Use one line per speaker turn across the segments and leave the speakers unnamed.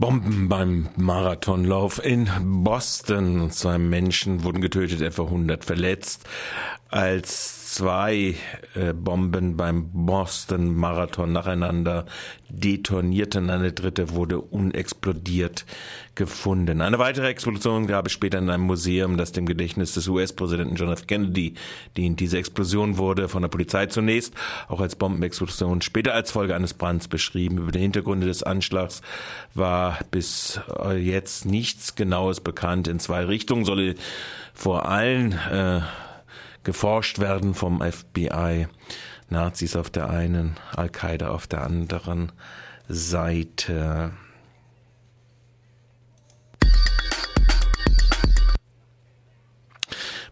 Bomben beim Marathonlauf in Boston. Zwei Menschen wurden getötet, etwa 100 verletzt, als zwei äh, Bomben beim Boston Marathon nacheinander detonierten. Eine dritte wurde unexplodiert gefunden. Eine weitere Explosion gab es später in einem Museum, das dem Gedächtnis des US-Präsidenten John F. Kennedy dient. Diese Explosion wurde von der Polizei zunächst auch als Bombenexplosion, später als Folge eines Brands beschrieben. Über die Hintergründe des Anschlags war bis äh, jetzt nichts Genaues bekannt. In zwei Richtungen solle vor allem äh, geforscht werden vom FBI. Nazis auf der einen, Al-Qaida auf der anderen Seite.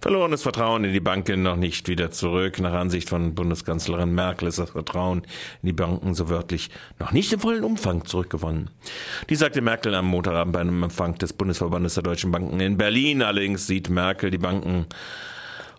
Verlorenes Vertrauen in die Banken noch nicht wieder zurück. Nach Ansicht von Bundeskanzlerin Merkel ist das Vertrauen in die Banken so wörtlich noch nicht im vollen Umfang zurückgewonnen. Die sagte Merkel am Montagabend bei einem Empfang des Bundesverbandes der deutschen Banken in Berlin. Allerdings sieht Merkel die Banken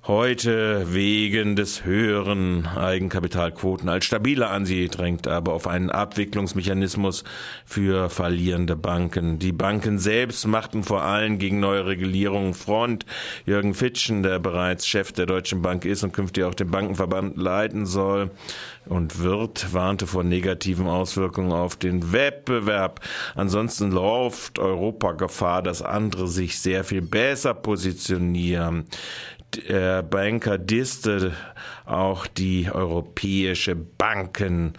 heute wegen des höheren Eigenkapitalquoten als stabiler an. Sie drängt aber auf einen Abwicklungsmechanismus für verlierende Banken. Die Banken selbst machten vor allem gegen neue Regulierungen Front. Jürgen Fitschen, der bereits Chef der Deutschen Bank ist und künftig auch den Bankenverband leiten soll und wird, warnte vor negativen Auswirkungen auf den Wettbewerb. Ansonsten läuft Europa Gefahr, dass andere sich sehr viel besser positionieren der Banker disste auch die Europäische Bankenunion.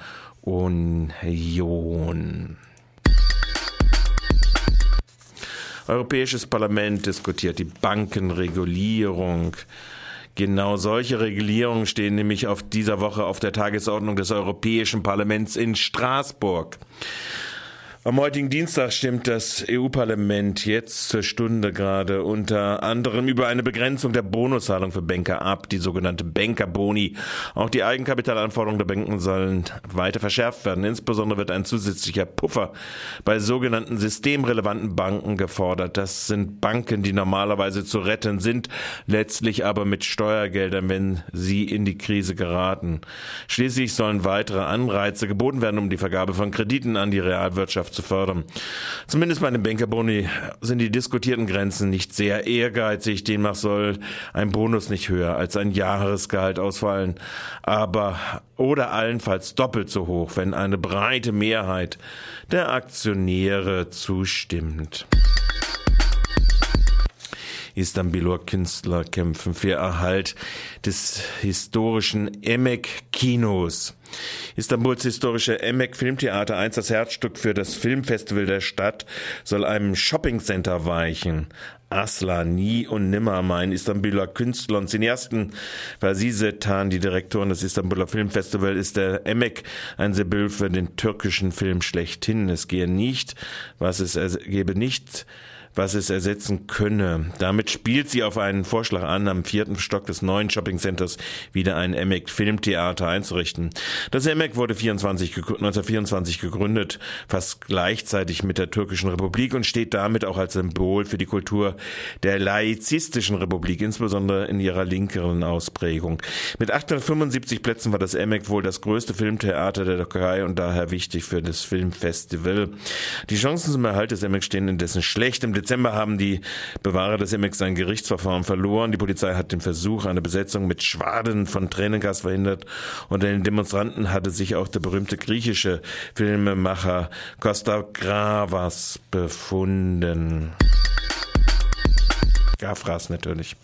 Europäisches Parlament diskutiert die Bankenregulierung. Genau solche Regulierungen stehen nämlich auf dieser Woche auf der Tagesordnung des Europäischen Parlaments in Straßburg. Am heutigen Dienstag stimmt das EU-Parlament jetzt zur Stunde gerade unter anderem über eine Begrenzung der Bonuszahlung für Banker ab, die sogenannte Bankerboni. Auch die Eigenkapitalanforderungen der Banken sollen weiter verschärft werden. Insbesondere wird ein zusätzlicher Puffer bei sogenannten systemrelevanten Banken gefordert. Das sind Banken, die normalerweise zu retten sind, letztlich aber mit Steuergeldern, wenn sie in die Krise geraten. Schließlich sollen weitere Anreize geboten werden, um die Vergabe von Krediten an die Realwirtschaft Wirtschaft zu fördern. Zumindest bei den Bankerboni sind die diskutierten Grenzen nicht sehr ehrgeizig. Demnach soll ein Bonus nicht höher als ein Jahresgehalt ausfallen, aber oder allenfalls doppelt so hoch, wenn eine breite Mehrheit der Aktionäre zustimmt. Istanbuler Künstler kämpfen für Erhalt des historischen Emek-Kinos. Istanbuls historische Emek Filmtheater, einst das Herzstück für das Filmfestival der Stadt, soll einem Shoppingcenter weichen. Asla nie und nimmer mein Istanbuler Künstler und Cineasten Vasise Tan, die Direktorin des Istanbuler Filmfestival, ist der Emek ein Symbol für den türkischen Film schlechthin. Es gehe nicht, was es gebe nicht, was es ersetzen könne. Damit spielt sie auf einen Vorschlag an, am vierten Stock des neuen Shoppingcenters wieder ein EMEC Filmtheater einzurichten. Das EMEC wurde 24, 1924 gegründet, fast gleichzeitig mit der türkischen Republik und steht damit auch als Symbol für die Kultur der laizistischen Republik, insbesondere in ihrer linkeren Ausprägung. Mit 875 Plätzen war das EMEC wohl das größte Filmtheater der Türkei und daher wichtig für das Filmfestival. Die Chancen zum Erhalt des EMEC stehen indessen schlecht. Im Dezember haben die Bewahrer des Imex ein Gerichtsverfahren verloren. Die Polizei hat den Versuch einer Besetzung mit Schwaden von Tränengas verhindert. Unter den Demonstranten hatte sich auch der berühmte griechische Filmemacher Costa Gravas befunden. Gafras natürlich.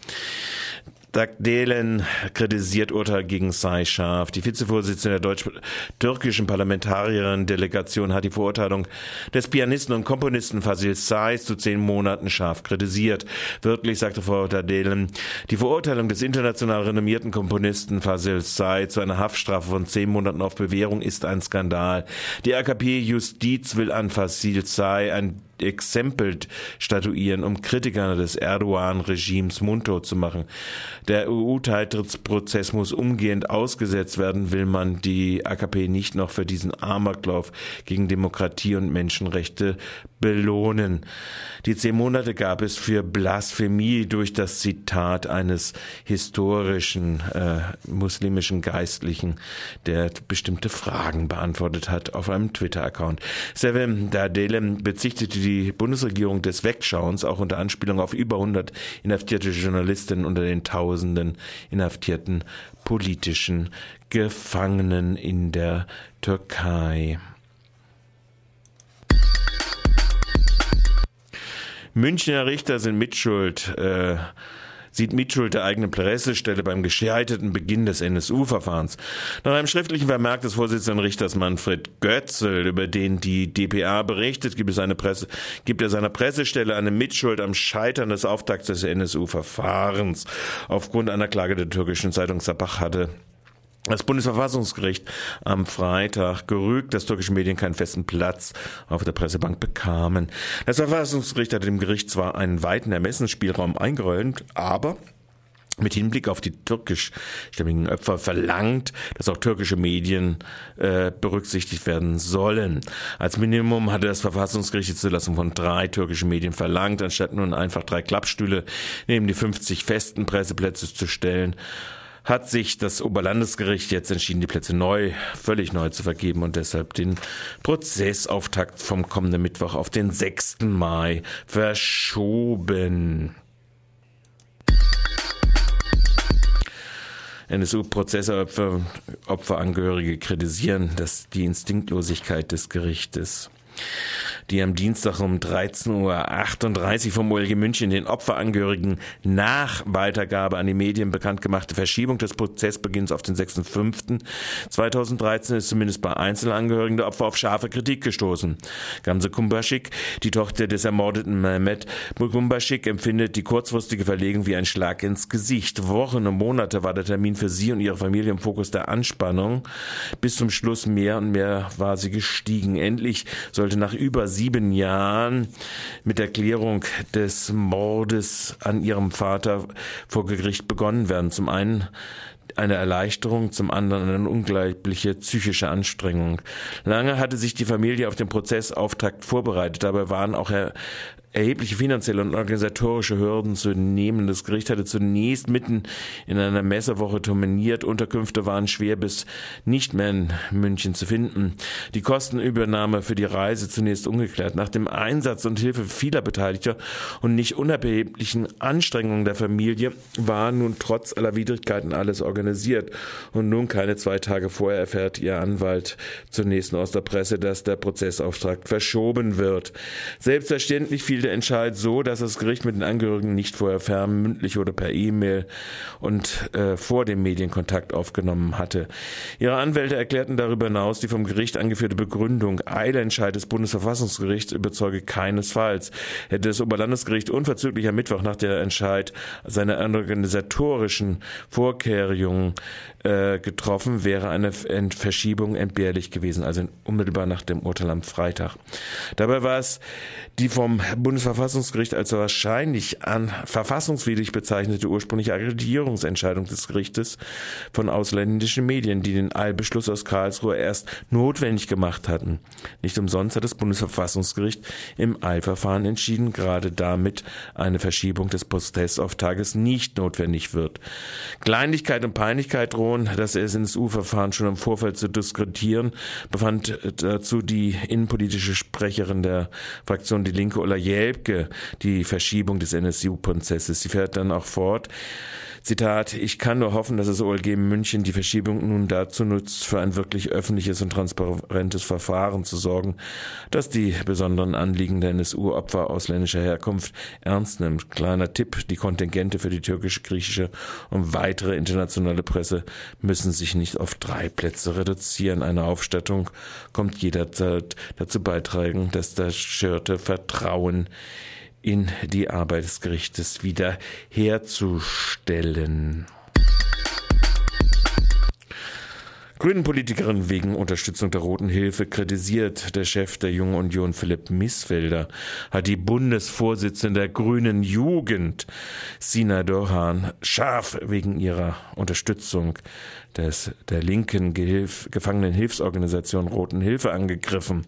Dagdelen kritisiert Urteil gegen Sai scharf. Die Vizevorsitzende der deutsch-türkischen Parlamentarierin-Delegation hat die Verurteilung des Pianisten und Komponisten Fasil Sai zu zehn Monaten scharf kritisiert. Wörtlich sagte Frau Dagdelen, die Verurteilung des international renommierten Komponisten Fasil Sai zu einer Haftstrafe von zehn Monaten auf Bewährung ist ein Skandal. Die AKP Justiz will an Fasil Sai ein Exempel statuieren, um Kritiker des Erdogan-Regimes mundtot zu machen. Der EU-Teiltrittsprozess muss umgehend ausgesetzt werden, will man die AKP nicht noch für diesen Amoklauf gegen Demokratie und Menschenrechte belohnen. Die zehn Monate gab es für Blasphemie durch das Zitat eines historischen äh, muslimischen Geistlichen, der bestimmte Fragen beantwortet hat auf einem Twitter-Account. Sevim Dadelem bezichtigte die Bundesregierung des Wegschauens, auch unter Anspielung auf über 100 inhaftierte Journalistinnen unter den tausenden inhaftierten politischen Gefangenen in der Türkei. Münchner Richter sind mitschuld. Äh, sieht Mitschuld der eigenen Pressestelle beim gescheiterten Beginn des NSU-Verfahrens. Nach einem schriftlichen Vermerk des Vorsitzenden Richters Manfred Götzel, über den die DPA berichtet, gibt es eine Presse, gibt er seiner Pressestelle eine Mitschuld am Scheitern des Auftakts des NSU-Verfahrens. Aufgrund einer Klage der türkischen Zeitung Sabah hatte das Bundesverfassungsgericht am Freitag gerügt, dass türkische Medien keinen festen Platz auf der Pressebank bekamen. Das Verfassungsgericht hat dem Gericht zwar einen weiten Ermessensspielraum eingeräumt, aber mit Hinblick auf die türkischstämmigen Opfer verlangt, dass auch türkische Medien äh, berücksichtigt werden sollen. Als Minimum hatte das Verfassungsgericht die Zulassung von drei türkischen Medien verlangt, anstatt nun einfach drei Klappstühle neben die 50 festen Presseplätze zu stellen hat sich das Oberlandesgericht jetzt entschieden, die Plätze neu, völlig neu zu vergeben und deshalb den Prozessauftakt vom kommenden Mittwoch auf den 6. Mai verschoben. NSU-Prozessopfer, Opferangehörige kritisieren dass die Instinktlosigkeit des Gerichtes die am Dienstag um 13.38 Uhr vom OLG München den Opferangehörigen nach Weitergabe an die Medien bekannt gemachte Verschiebung des Prozessbeginns auf den 6.5.2013 ist zumindest bei Einzelangehörigen der Opfer auf scharfe Kritik gestoßen. Gamse Kumbaschik, die Tochter des ermordeten Mehmet Kumbaschik, empfindet die kurzfristige Verlegung wie ein Schlag ins Gesicht. Wochen und Monate war der Termin für sie und ihre Familie im Fokus der Anspannung. Bis zum Schluss mehr und mehr war sie gestiegen. Endlich sollte nach über sieben Jahren mit Erklärung des Mordes an ihrem Vater vor Gericht begonnen werden. Zum einen eine Erleichterung, zum anderen eine unglaubliche psychische Anstrengung. Lange hatte sich die Familie auf den Prozessauftakt vorbereitet. Dabei waren auch erhebliche finanzielle und organisatorische Hürden zu nehmen. Das Gericht hatte zunächst mitten in einer Messewoche terminiert. Unterkünfte waren schwer bis nicht mehr in München zu finden. Die Kostenübernahme für die Reise zunächst ungeklärt. Nach dem Einsatz und Hilfe vieler Beteiligter und nicht unerheblichen Anstrengungen der Familie war nun trotz aller Widrigkeiten alles organisiert. Und nun keine zwei Tage vorher erfährt ihr Anwalt zunächst aus der Presse, dass der Prozessauftrag verschoben wird. Selbstverständlich fiel der Entscheid so, dass das Gericht mit den Angehörigen nicht vorher fern, mündlich oder per E-Mail und äh, vor dem Medienkontakt aufgenommen hatte. Ihre Anwälte erklärten darüber hinaus, die vom Gericht angeführte Begründung Eilentscheid des Bundesverfassungsgerichts überzeuge keinesfalls. Hätte das Oberlandesgericht unverzüglich am Mittwoch nach der Entscheid seine organisatorischen Vorkehrungen äh, getroffen, wäre eine Verschiebung entbehrlich gewesen, also unmittelbar nach dem Urteil am Freitag. Dabei war es die vom Bundesverfassungsgericht als wahrscheinlich an verfassungswidrig bezeichnete ursprüngliche Akkreditierungsentscheidung des Gerichtes von ausländischen Medien, die den Eilbeschluss aus Karlsruhe erst notwendig gemacht hatten. Nicht umsonst hat das Bundesverfassungsgericht im Eilverfahren entschieden, gerade damit eine Verschiebung des Prozessauftages nicht notwendig wird. Kleinlichkeit und Peinlichkeit drohen, das NSU-Verfahren schon im Vorfeld zu diskutieren, befand dazu die innenpolitische Sprecherin der Fraktion Die Linke Ulla Jelbke die Verschiebung des NSU-Prozesses. Sie fährt dann auch fort. Zitat, ich kann nur hoffen, dass das OLG München die Verschiebung nun dazu nutzt, für ein wirklich öffentliches und transparentes Verfahren zu sorgen, das die besonderen Anliegen der NSU-Opfer ausländischer Herkunft ernst nimmt. Kleiner Tipp, die Kontingente für die türkische, griechische und weitere internationale Presse müssen sich nicht auf drei Plätze reduzieren. Eine Aufstattung kommt jederzeit dazu beitragen, dass das schirte Vertrauen in die Arbeit des Gerichtes wieder herzustellen. Grünen-Politikerin wegen Unterstützung der Roten Hilfe kritisiert. Der Chef der Jungen Union, Philipp Missfelder, hat die Bundesvorsitzende der Grünen Jugend, Sina Dorhan, scharf wegen ihrer Unterstützung des, der linken Gehilf, Gefangenenhilfsorganisation Roten Hilfe angegriffen.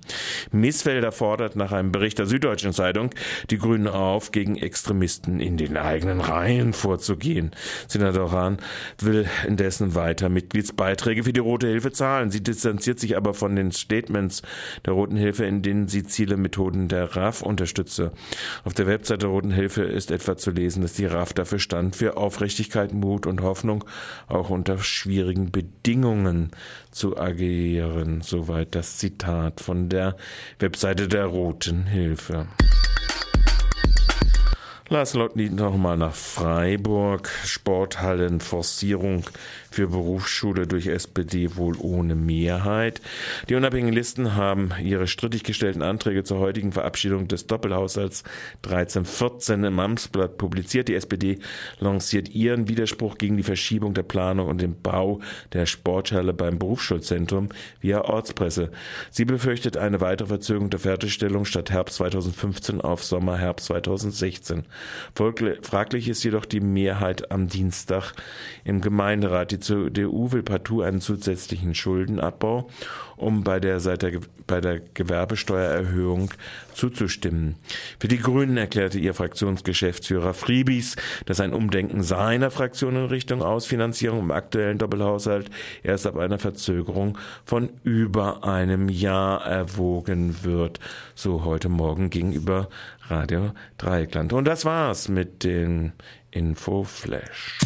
Missfelder fordert nach einem Bericht der Süddeutschen Zeitung die Grünen auf, gegen Extremisten in den eigenen Reihen vorzugehen. Senator Hahn will indessen weiter Mitgliedsbeiträge für die Rote Hilfe zahlen. Sie distanziert sich aber von den Statements der Roten Hilfe, in denen sie Ziele, Methoden der RAF unterstütze. Auf der Webseite der Roten Hilfe ist etwa zu lesen, dass die RAF dafür stand, für Aufrichtigkeit, Mut und Hoffnung, auch unter schwierigen Bedingungen zu agieren. Soweit das Zitat von der Webseite der Roten Hilfe. Lars Lottlied nochmal nach Freiburg. Sporthallenforcierung für Berufsschule durch SPD wohl ohne Mehrheit. Die unabhängigen Listen haben ihre strittig gestellten Anträge zur heutigen Verabschiedung des Doppelhaushalts 1314 im Amtsblatt publiziert. Die SPD lanciert ihren Widerspruch gegen die Verschiebung der Planung und den Bau der Sporthalle beim Berufsschulzentrum via Ortspresse. Sie befürchtet eine weitere Verzögerung der Fertigstellung statt Herbst 2015 auf Sommer, Herbst 2016. Fraglich ist jedoch die Mehrheit am Dienstag im Gemeinderat. Die CDU will partout einen zusätzlichen Schuldenabbau, um bei der, seit der, bei der Gewerbesteuererhöhung zuzustimmen. Für die Grünen erklärte ihr Fraktionsgeschäftsführer Friebis, dass ein Umdenken seiner Fraktion in Richtung Ausfinanzierung im aktuellen Doppelhaushalt erst ab einer Verzögerung von über einem Jahr erwogen wird. So heute Morgen gegenüber Radio Dreieckland. Und das war's mit dem Infoflash.